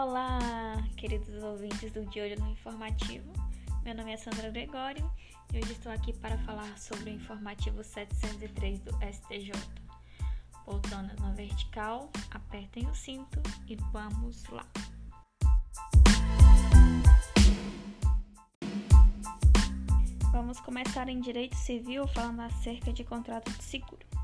Olá, queridos ouvintes do De Olho no Informativo. Meu nome é Sandra Gregório e hoje estou aqui para falar sobre o informativo 703 do STJ. Poltrona na vertical, apertem o cinto e vamos lá. Vamos começar em direito civil falando acerca de contrato de seguro.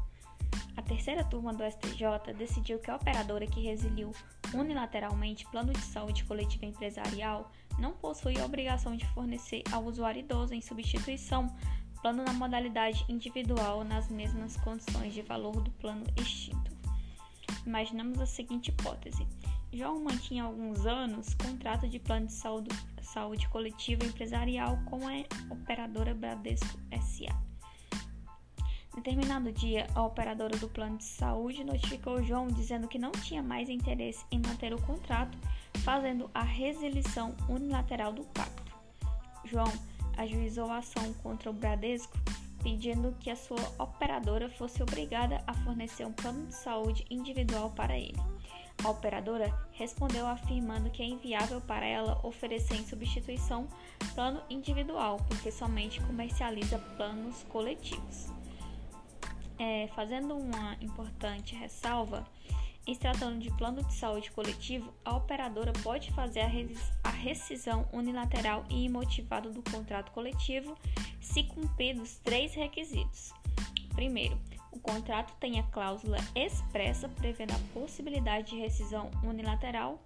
A terceira turma do STJ decidiu que a operadora que resiliu unilateralmente plano de saúde coletiva empresarial não possui a obrigação de fornecer ao usuário idoso em substituição plano na modalidade individual nas mesmas condições de valor do plano extinto. Imaginamos a seguinte hipótese: João mantinha há alguns anos contrato de plano de saúde, saúde coletiva empresarial com a operadora Bradesco SA. Determinado dia, a operadora do plano de saúde notificou João dizendo que não tinha mais interesse em manter o contrato, fazendo a resilição unilateral do pacto. João ajuizou a ação contra o Bradesco, pedindo que a sua operadora fosse obrigada a fornecer um plano de saúde individual para ele. A operadora respondeu afirmando que é inviável para ela oferecer em substituição plano individual, porque somente comercializa planos coletivos. É, fazendo uma importante ressalva, em se tratando de plano de saúde coletivo, a operadora pode fazer a rescisão unilateral e imotivada do contrato coletivo se cumpridos três requisitos. Primeiro, o contrato tenha cláusula expressa prevendo a possibilidade de rescisão unilateral.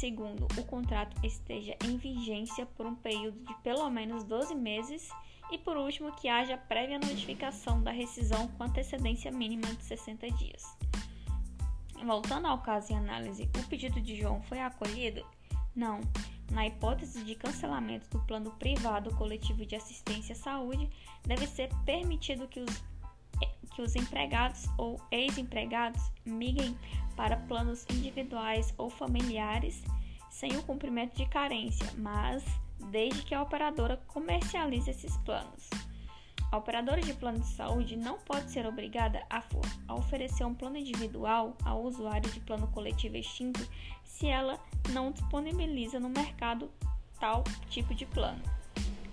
Segundo, o contrato esteja em vigência por um período de pelo menos 12 meses e por último, que haja prévia notificação da rescisão com antecedência mínima de 60 dias. Voltando ao caso em análise, o pedido de João foi acolhido? Não. Na hipótese de cancelamento do plano privado coletivo de assistência à saúde, deve ser permitido que os, que os empregados ou ex-empregados migrem para planos individuais ou familiares sem o cumprimento de carência, mas desde que a operadora comercialize esses planos. A operadora de plano de saúde não pode ser obrigada a, a, oferecer um plano individual ao usuário de plano coletivo extinto se ela não disponibiliza no mercado tal tipo de plano.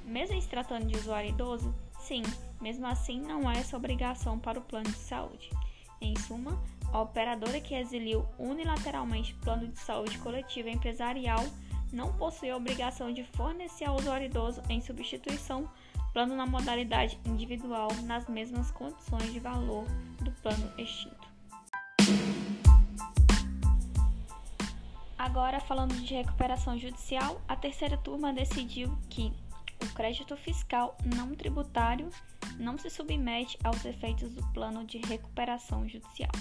Mesmo se tratando de usuário idoso, sim, mesmo assim não há essa obrigação para o plano de saúde. Em suma, a operadora que exiliu unilateralmente plano de saúde coletivo empresarial não possui a obrigação de fornecer ao usuário idoso, em substituição, plano na modalidade individual nas mesmas condições de valor do plano extinto. Agora, falando de recuperação judicial, a terceira turma decidiu que o crédito fiscal não tributário não se submete aos efeitos do plano de recuperação judicial.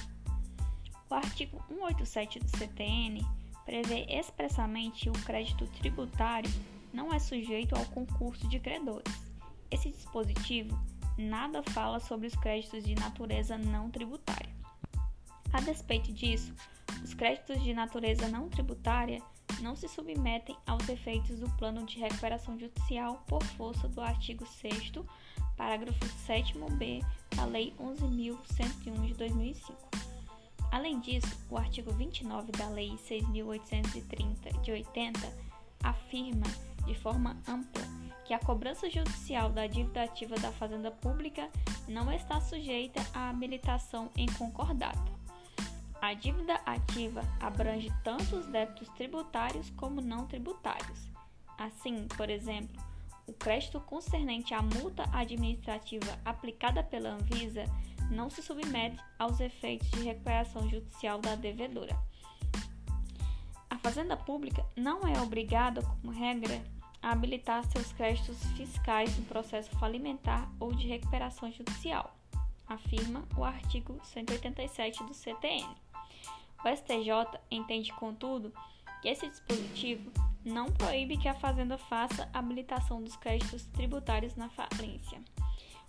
O artigo 187 do CTN prevê expressamente o crédito tributário não é sujeito ao concurso de credores. Esse dispositivo nada fala sobre os créditos de natureza não tributária. A despeito disso, os créditos de natureza não tributária não se submetem aos efeitos do plano de recuperação judicial por força do artigo 6 parágrafo 7b da Lei 11.101 de 2005. Além disso, o artigo 29 da Lei 6.830 de 80 afirma de forma ampla que a cobrança judicial da dívida ativa da Fazenda Pública não está sujeita à habilitação em concordata. A dívida ativa abrange tanto os débitos tributários como não tributários. Assim, por exemplo, o crédito concernente à multa administrativa aplicada pela Anvisa não se submete aos efeitos de recuperação judicial da devedora. A Fazenda Pública não é obrigada, como regra, a habilitar seus créditos fiscais no processo falimentar ou de recuperação judicial, afirma o artigo 187 do CTN. O STJ entende, contudo, que esse dispositivo não proíbe que a Fazenda faça habilitação dos créditos tributários na falência.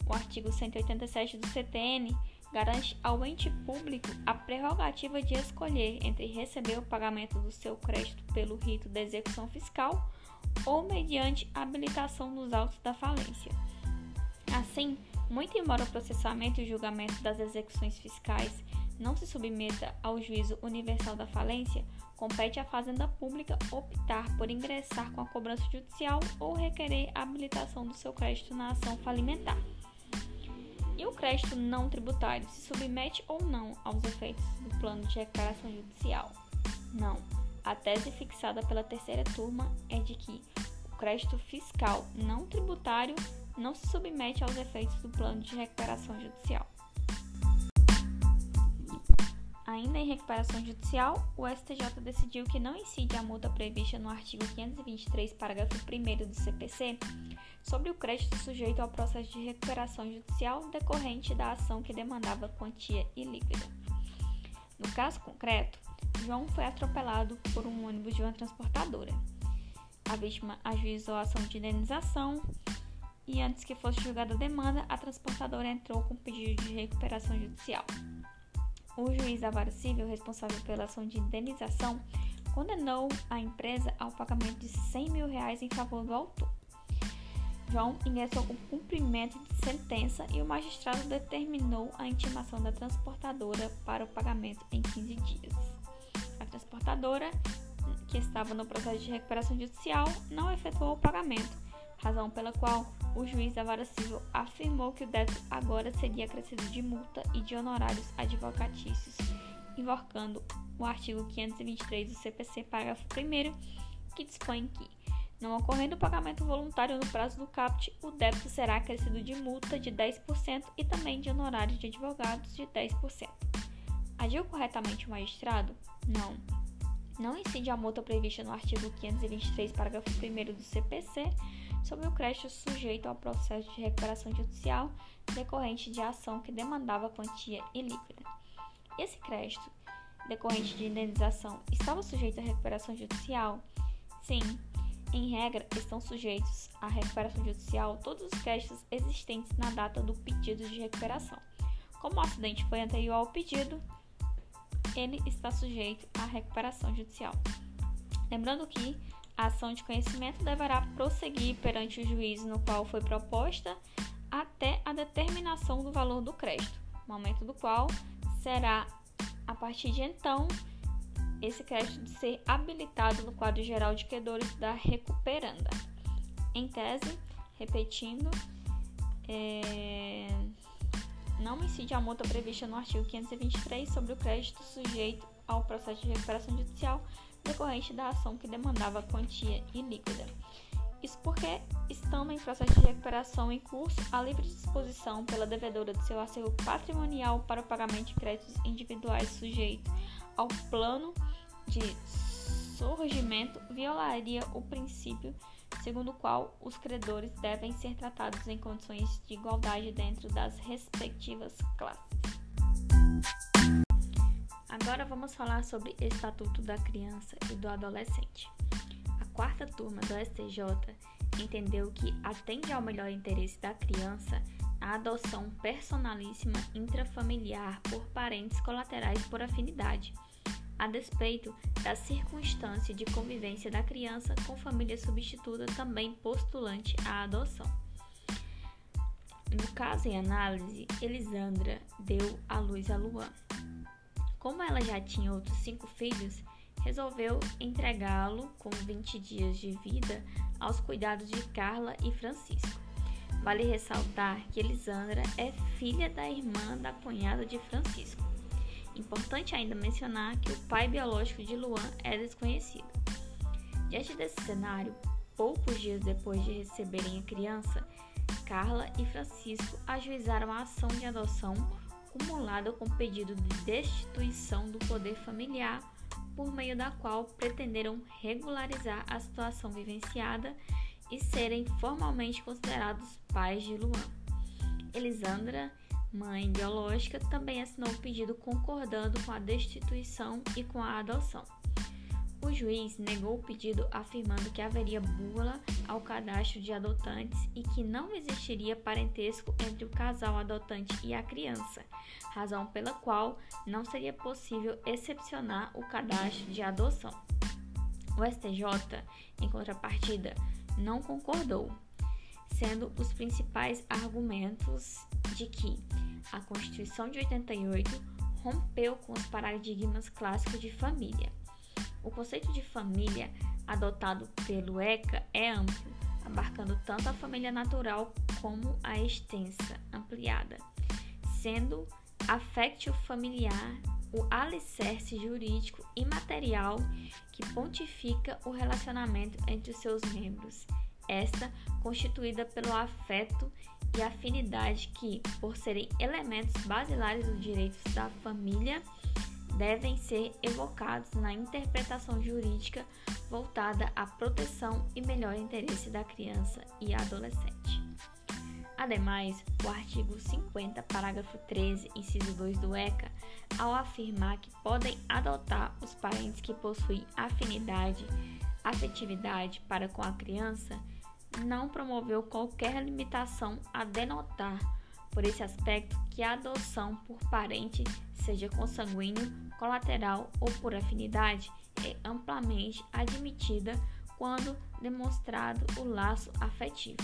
O artigo 187 do CTN garante ao ente público a prerrogativa de escolher entre receber o pagamento do seu crédito pelo rito da execução fiscal ou mediante habilitação nos autos da falência. Assim, muito embora o processamento e julgamento das execuções fiscais não se submeta ao juízo universal da falência, compete à Fazenda Pública optar por ingressar com a cobrança judicial ou requerer a habilitação do seu crédito na ação falimentar. E o crédito não tributário se submete ou não aos efeitos do plano de recuperação judicial? Não. A tese fixada pela terceira turma é de que o crédito fiscal não tributário não se submete aos efeitos do plano de recuperação judicial. Ainda em recuperação judicial, o STJ decidiu que não incide a multa prevista no artigo 523, parágrafo 1 do CPC, sobre o crédito sujeito ao processo de recuperação judicial decorrente da ação que demandava quantia ilíquida. No caso concreto, João foi atropelado por um ônibus de uma transportadora. A vítima ajuizou a ação de indenização e, antes que fosse julgada a demanda, a transportadora entrou com pedido de recuperação judicial. O juiz da vara civil responsável pela ação de indenização condenou a empresa ao pagamento de 100 mil reais em favor do autor. João ingressou com cumprimento de sentença e o magistrado determinou a intimação da transportadora para o pagamento em 15 dias. A transportadora, que estava no processo de recuperação judicial, não efetuou o pagamento, razão pela qual o juiz da vara civil afirmou que o débito agora seria acrescido de multa e de honorários advocatícios, invocando o artigo 523 do CPC, parágrafo 1 que dispõe que, não ocorrendo o pagamento voluntário no prazo do CAPT, o débito será acrescido de multa de 10% e também de honorários de advogados de 10%. Agiu corretamente o magistrado? Não. Não incide a multa prevista no artigo 523, parágrafo 1 do CPC, sobre o crédito sujeito ao processo de recuperação judicial decorrente de ação que demandava quantia ilíquida. Esse crédito, decorrente de indenização, estava sujeito à recuperação judicial? Sim, em regra, estão sujeitos à recuperação judicial todos os créditos existentes na data do pedido de recuperação. Como o acidente foi anterior ao pedido, ele está sujeito à recuperação judicial. Lembrando que a ação de conhecimento deverá prosseguir perante o juiz no qual foi proposta até a determinação do valor do crédito, momento do qual será, a partir de então, esse crédito de ser habilitado no quadro geral de credores da recuperanda. Em tese, repetindo, é, não incide a multa prevista no artigo 523 sobre o crédito sujeito ao processo de recuperação judicial decorrente da ação que demandava quantia ilíquida. Isso porque, estando em processo de recuperação em curso, a livre disposição pela devedora do seu acervo patrimonial para o pagamento de créditos individuais sujeito ao plano de surgimento violaria o princípio segundo o qual os credores devem ser tratados em condições de igualdade dentro das respectivas classes. Agora vamos falar sobre Estatuto da Criança e do Adolescente. A quarta turma do STJ entendeu que atende ao melhor interesse da criança a adoção personalíssima intrafamiliar por parentes colaterais por afinidade, a despeito da circunstância de convivência da criança com família substituta também postulante à adoção. No caso em análise, Elisandra deu à luz a Luan. Como ela já tinha outros cinco filhos, resolveu entregá-lo com 20 dias de vida aos cuidados de Carla e Francisco. Vale ressaltar que Elisandra é filha da irmã da cunhada de Francisco. Importante ainda mencionar que o pai biológico de Luan é desconhecido. Diante desse cenário, poucos dias depois de receberem a criança, Carla e Francisco ajuizaram a ação de adoção acumulada com pedido de destituição do poder familiar, por meio da qual pretenderam regularizar a situação vivenciada e serem formalmente considerados pais de Luan. Elisandra, mãe biológica, também assinou o pedido concordando com a destituição e com a adoção. O juiz negou o pedido, afirmando que haveria bula ao cadastro de adotantes e que não existiria parentesco entre o casal adotante e a criança, razão pela qual não seria possível excepcionar o cadastro de adoção. O STJ, em contrapartida, não concordou, sendo os principais argumentos de que a Constituição de 88 rompeu com os paradigmas clássicos de família. O conceito de família adotado pelo ECA é amplo, abarcando tanto a família natural como a extensa, ampliada, sendo afecto familiar o alicerce jurídico e material que pontifica o relacionamento entre os seus membros, esta constituída pelo afeto e afinidade que, por serem elementos basilares dos direitos da família, devem ser evocados na interpretação jurídica voltada à proteção e melhor interesse da criança e adolescente. Ademais, o artigo 50, parágrafo 13, inciso 2 do ECA, ao afirmar que podem adotar os parentes que possuem afinidade, afetividade para com a criança, não promoveu qualquer limitação a denotar, por esse aspecto, que a adoção por parente, seja consanguíneo, colateral ou por afinidade, é amplamente admitida quando demonstrado o laço afetivo.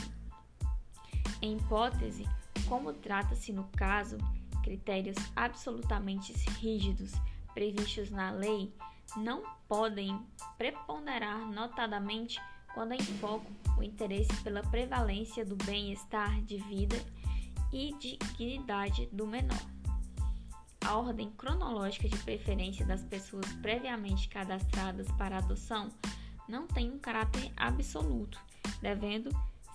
Em hipótese, como trata-se no caso, critérios absolutamente rígidos previstos na lei não podem preponderar notadamente quando em foco o interesse pela prevalência do bem-estar de vida e dignidade do menor. A ordem cronológica de preferência das pessoas previamente cadastradas para adoção não tem um caráter absoluto, devendo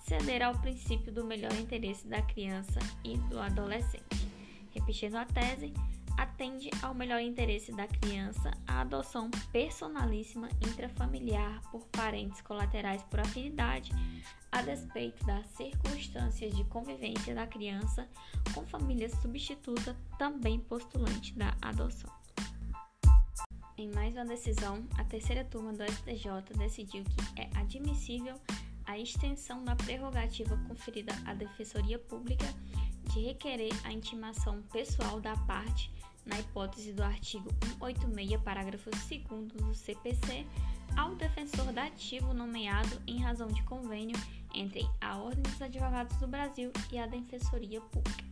ceder ao princípio do melhor interesse da criança e do adolescente. Repetindo a tese, atende ao melhor interesse da criança a adoção personalíssima intrafamiliar por parentes colaterais por afinidade, a despeito das circunstâncias de convivência da criança com família substituta também postulante da adoção. Em mais uma decisão, a terceira turma do STJ decidiu que é admissível a extensão da prerrogativa conferida à Defensoria Pública de requerer a intimação pessoal da parte, na hipótese do artigo 186, parágrafo 2 do CPC, ao defensor dativo nomeado em razão de convênio entre a Ordem dos Advogados do Brasil e a Defensoria Pública.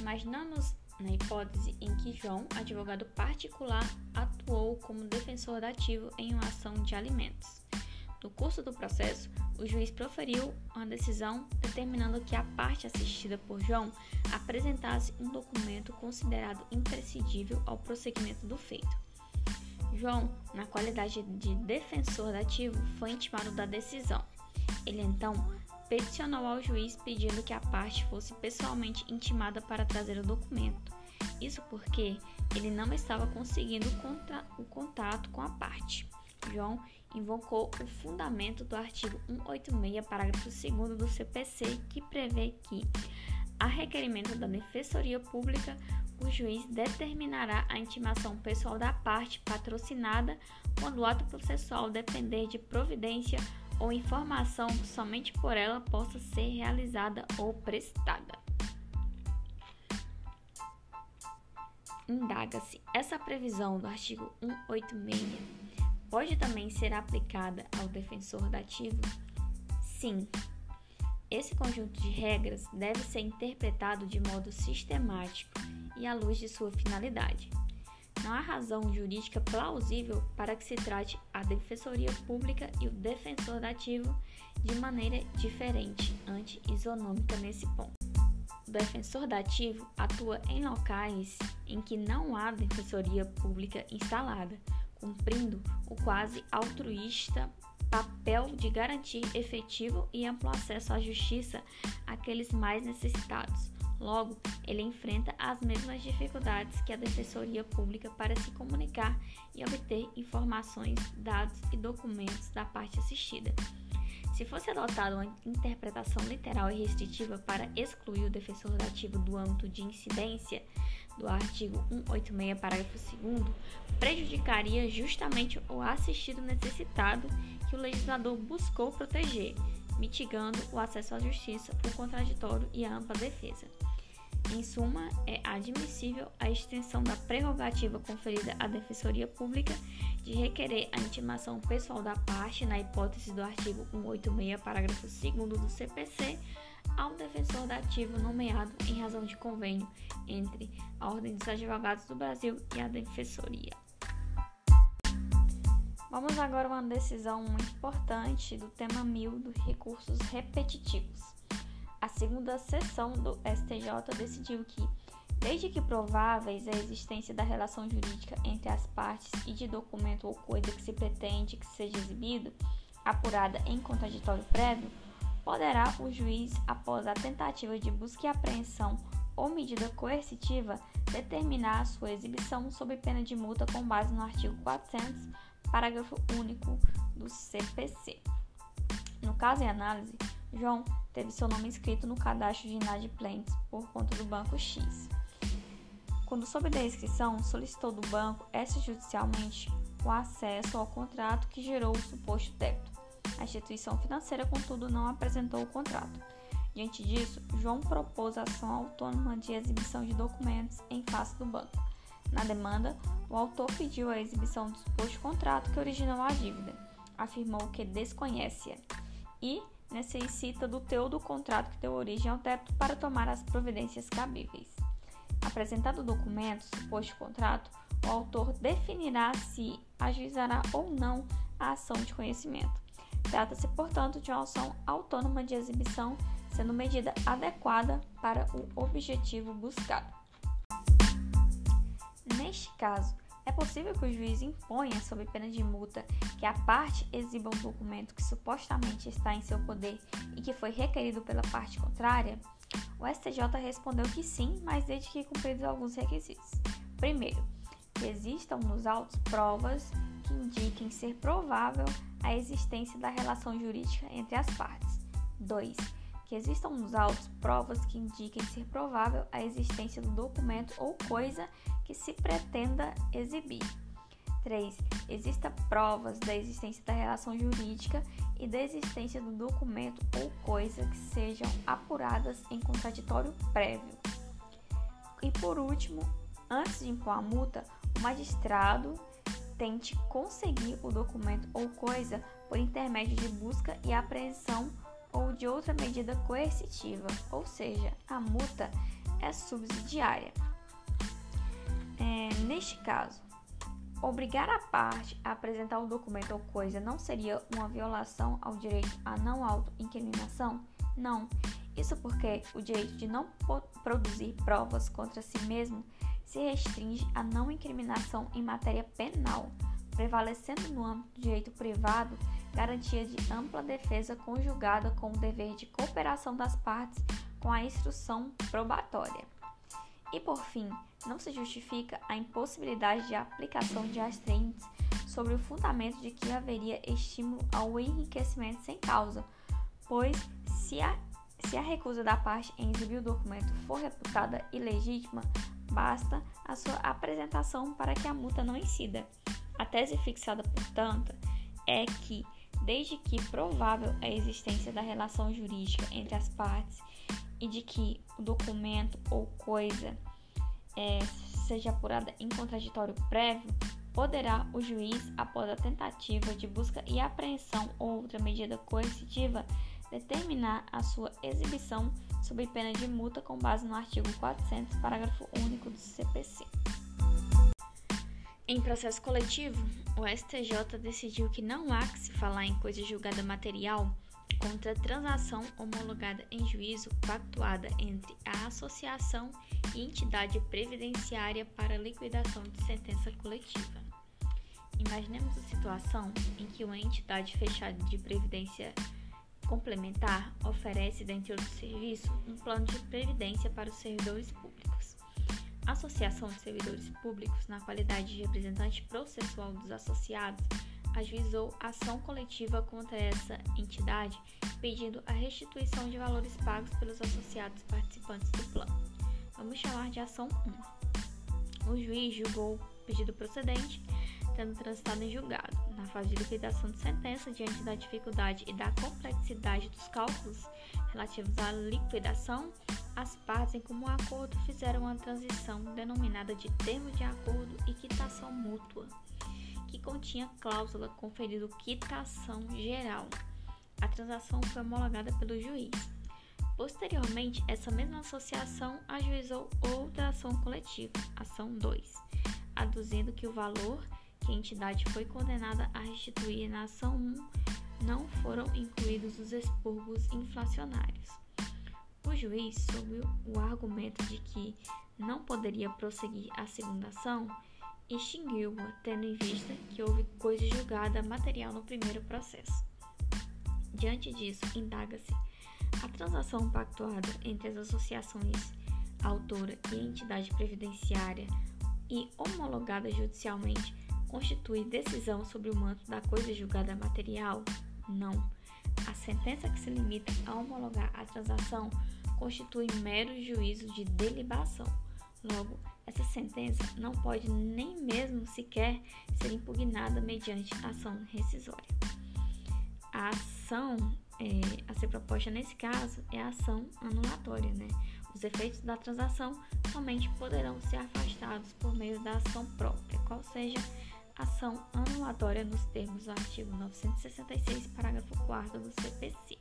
Imaginamos na hipótese em que João, advogado particular, atuou como defensor dativo em uma ação de alimentos. No curso do processo, o juiz proferiu uma decisão determinando que a parte assistida por João apresentasse um documento considerado imprescindível ao prosseguimento do feito. João, na qualidade de defensor dativo, foi intimado da decisão. Ele então peticionou ao juiz pedindo que a parte fosse pessoalmente intimada para trazer o documento. Isso porque ele não estava conseguindo o contato com a parte. João invocou o fundamento do artigo 186, parágrafo 2 do CPC, que prevê que, a requerimento da Defensoria Pública, o juiz determinará a intimação pessoal da parte patrocinada quando o ato processual depender de providência ou informação somente por ela possa ser realizada ou prestada. Indaga-se essa previsão do artigo 186 pode também ser aplicada ao defensor dativo? Sim. Esse conjunto de regras deve ser interpretado de modo sistemático e à luz de sua finalidade. Não há razão jurídica plausível para que se trate a defensoria pública e o defensor dativo de maneira diferente, anti-isonômica nesse ponto. O defensor dativo atua em locais em que não há defensoria pública instalada, cumprindo o quase altruísta papel de garantir efetivo e amplo acesso à justiça àqueles mais necessitados. Logo, ele enfrenta as mesmas dificuldades que a Defensoria Pública para se comunicar e obter informações, dados e documentos da parte assistida. Se fosse adotada uma interpretação literal e restritiva para excluir o defensor dativo do âmbito de incidência, do artigo 186, parágrafo 2, prejudicaria justamente o assistido necessitado que o legislador buscou proteger, mitigando o acesso à justiça, o contraditório e a ampla defesa. Em suma, é admissível a extensão da prerrogativa conferida à Defensoria Pública de requerer a intimação pessoal da parte, na hipótese do artigo 186, parágrafo 2 do CPC, ao defensor dativo nomeado em razão de convênio entre a Ordem dos Advogados do Brasil e a Defensoria. Vamos agora a uma decisão muito importante do tema 1000 dos recursos repetitivos. A segunda sessão do STJ decidiu que, desde que prováveis a existência da relação jurídica entre as partes e de documento ou coisa que se pretende que seja exibido, apurada em contraditório prévio, poderá o juiz, após a tentativa de busca e apreensão ou medida coercitiva, determinar a sua exibição sob pena de multa com base no artigo 400 parágrafo único do CPC. No caso em análise, João teve seu nome inscrito no cadastro de inadimplentes por conta do Banco X. Quando soube da inscrição, solicitou do banco extrajudicialmente o acesso ao contrato que gerou o suposto débito. A instituição financeira, contudo, não apresentou o contrato. Diante disso, João propôs ação autônoma de exibição de documentos em face do banco. Na demanda, o autor pediu a exibição do suposto contrato que originou a dívida, afirmou que desconhece-a e necessita do teu do contrato que deu origem ao débito para tomar as providências cabíveis. Apresentado o documento, suposto contrato, o autor definirá se ajuizará ou não a ação de conhecimento. Trata-se, portanto, de uma ação autônoma de exibição, sendo medida adequada para o objetivo buscado. Neste caso, é possível que o juiz imponha, sob pena de multa, que a parte exiba um documento que supostamente está em seu poder e que foi requerido pela parte contrária? O STJ respondeu que sim, mas desde que cumpridos alguns requisitos. Primeiro, que existam nos autos provas que indiquem ser provável a existência da relação jurídica entre as partes. 2 que existam nos autos provas que indiquem ser provável a existência do documento ou coisa que se pretenda exibir. 3. Existam provas da existência da relação jurídica e da existência do documento ou coisa que sejam apuradas em contraditório prévio. E por último, antes de impor a multa, o magistrado tente conseguir o documento ou coisa por intermédio de busca e apreensão ou de outra medida coercitiva, ou seja, a multa é subsidiária. É, neste caso, obrigar a parte a apresentar o documento ou coisa não seria uma violação ao direito à não autoincriminação? Não. Isso porque o direito de não produzir provas contra si mesmo se restringe à não incriminação em matéria penal, prevalecendo no âmbito do direito privado garantia de ampla defesa conjugada com o dever de cooperação das partes com a instrução probatória. E por fim, não se justifica a impossibilidade de aplicação de astrintes sobre o fundamento de que haveria estímulo ao enriquecimento sem causa, pois se a, se a recusa da parte em exibir o documento for reputada ilegítima, basta a sua apresentação para que a multa não incida. A tese fixada, portanto, é que desde que provável a existência da relação jurídica entre as partes e de que o documento ou coisa é, seja apurada em contraditório prévio, poderá o juiz, após a tentativa de busca e apreensão ou outra medida coercitiva, determinar a sua exibição sob pena de multa com base no artigo 400, parágrafo único do CPC. Em processo coletivo, o STJ decidiu que não há que se falar em coisa julgada material contra transação homologada em juízo pactuada entre a associação e entidade previdenciária para liquidação de sentença coletiva. Imaginemos a situação em que uma entidade fechada de previdência complementar oferece, dentre outros serviços, um plano de previdência para os servidores públicos. A Associação de Servidores Públicos, na qualidade de representante processual dos associados, ajuizou ação coletiva contra essa entidade, pedindo a restituição de valores pagos pelos associados participantes do plano. Vamos chamar de ação 1. O juiz julgou o pedido procedente, tendo transitado em julgado. Na fase de liquidação de sentença, diante da dificuldade e da complexidade dos cálculos relativos à liquidação, as partes, em comum acordo, fizeram uma transição denominada de termo de acordo e quitação mútua, que continha cláusula conferindo quitação geral. A transação foi homologada pelo juiz. Posteriormente, essa mesma associação ajuizou outra ação coletiva, ação 2, aduzindo que o valor que a entidade foi condenada a restituir na ação 1 não foram incluídos os expurgos inflacionários. O juiz, sob o argumento de que não poderia prosseguir a segunda ação, extinguiu-a, tendo em vista que houve coisa julgada material no primeiro processo. Diante disso, indaga-se a transação pactuada entre as associações autora e entidade previdenciária e homologada judicialmente constitui decisão sobre o manto da coisa julgada material? Não. A sentença que se limita a homologar a transação constitui mero juízo de deliberação. Logo, essa sentença não pode nem mesmo sequer ser impugnada mediante ação rescisória. A ação é, a ser proposta nesse caso é a ação anulatória, né? Os efeitos da transação somente poderão ser afastados por meio da ação própria, qual seja ação anulatória nos termos do artigo 966, parágrafo 4 do CPC.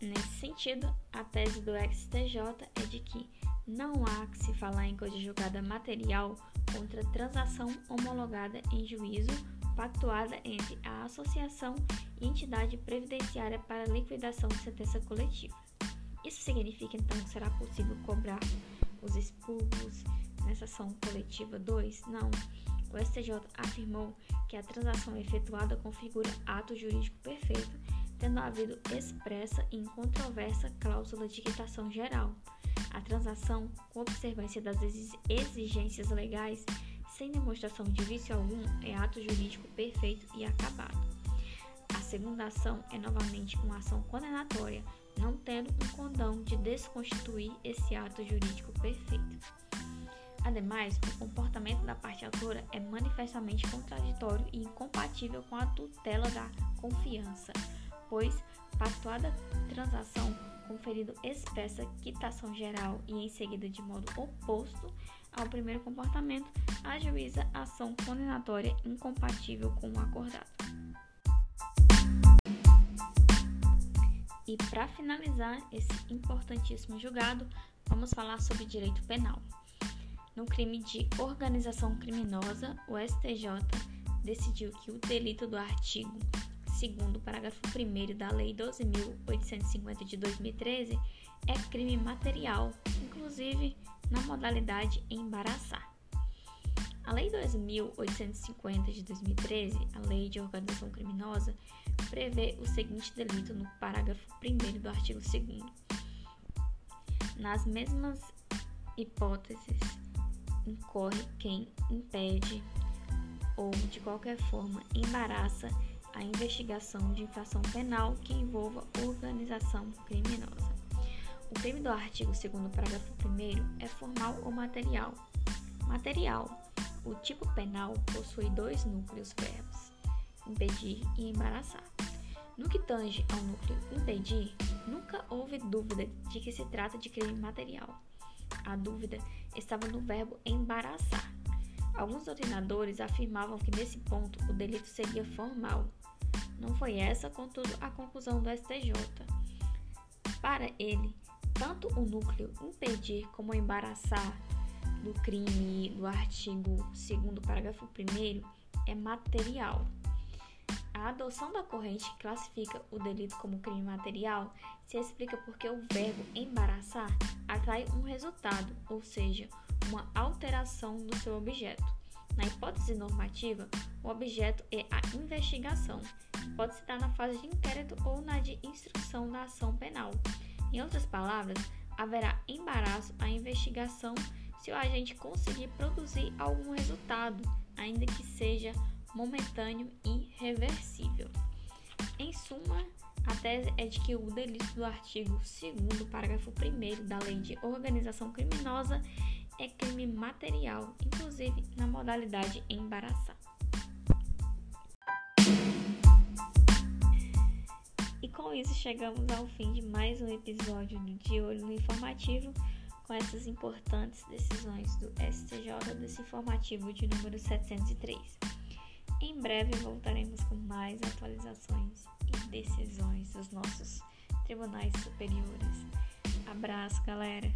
Nesse sentido, a tese do XTJ é de que não há que se falar em coisa julgada material contra transação homologada em juízo pactuada entre a associação e entidade previdenciária para liquidação de sentença coletiva. Isso significa então que será possível cobrar os expurgos nessa ação coletiva 2? Não. O STJ afirmou que a transação efetuada configura ato jurídico perfeito, tendo havido expressa e incontroversa cláusula de quitação geral. A transação, com observância das exigências legais, sem demonstração de vício algum, é ato jurídico perfeito e acabado. A segunda ação é novamente uma ação condenatória, não tendo um condão de desconstituir esse ato jurídico perfeito. Ademais, o comportamento da parte autora é manifestamente contraditório e incompatível com a tutela da confiança, pois pactuada transação conferindo expressa quitação geral e em seguida de modo oposto ao primeiro comportamento, ajuiza ação condenatória incompatível com o acordado. E para finalizar esse importantíssimo julgado, vamos falar sobre direito penal. No crime de organização criminosa, o STJ decidiu que o delito do artigo 2 parágrafo 1 da Lei 12.850 de 2013 é crime material, inclusive na modalidade embaraçar. A Lei 2.850 de 2013, a Lei de Organização Criminosa, prevê o seguinte delito no parágrafo 1 do artigo 2. Nas mesmas hipóteses, incorre quem impede ou de qualquer forma embaraça a investigação de infração penal que envolva organização criminosa. O crime do artigo 2 parágrafo 1 é formal ou material. Material. O tipo penal possui dois núcleos verbos, impedir e embaraçar. No que tange ao núcleo impedir, nunca houve dúvida de que se trata de crime material. A dúvida estava no verbo embaraçar. Alguns doutrinadores afirmavam que nesse ponto o delito seria formal. Não foi essa, contudo, a conclusão do STJ. Para ele, tanto o núcleo impedir como embaraçar do crime do artigo 2 parágrafo 1 é material. A adoção da corrente que classifica o delito como crime material se explica porque o verbo embaraçar atrai um resultado, ou seja, uma alteração do seu objeto. Na hipótese normativa, o objeto é a investigação, que pode se dar na fase de inquérito ou na de instrução da ação penal. Em outras palavras, haverá embaraço à investigação se o agente conseguir produzir algum resultado, ainda que seja momentâneo e reversível. Em suma, a tese é de que o delito do artigo 2 parágrafo 1 da Lei de Organização Criminosa é crime material, inclusive na modalidade embaraçar. E com isso chegamos ao fim de mais um episódio do De Olho no Informativo, com essas importantes decisões do STJ desse informativo de número 703. Em breve voltaremos com mais atualizações e decisões dos nossos tribunais superiores. Abraço, galera!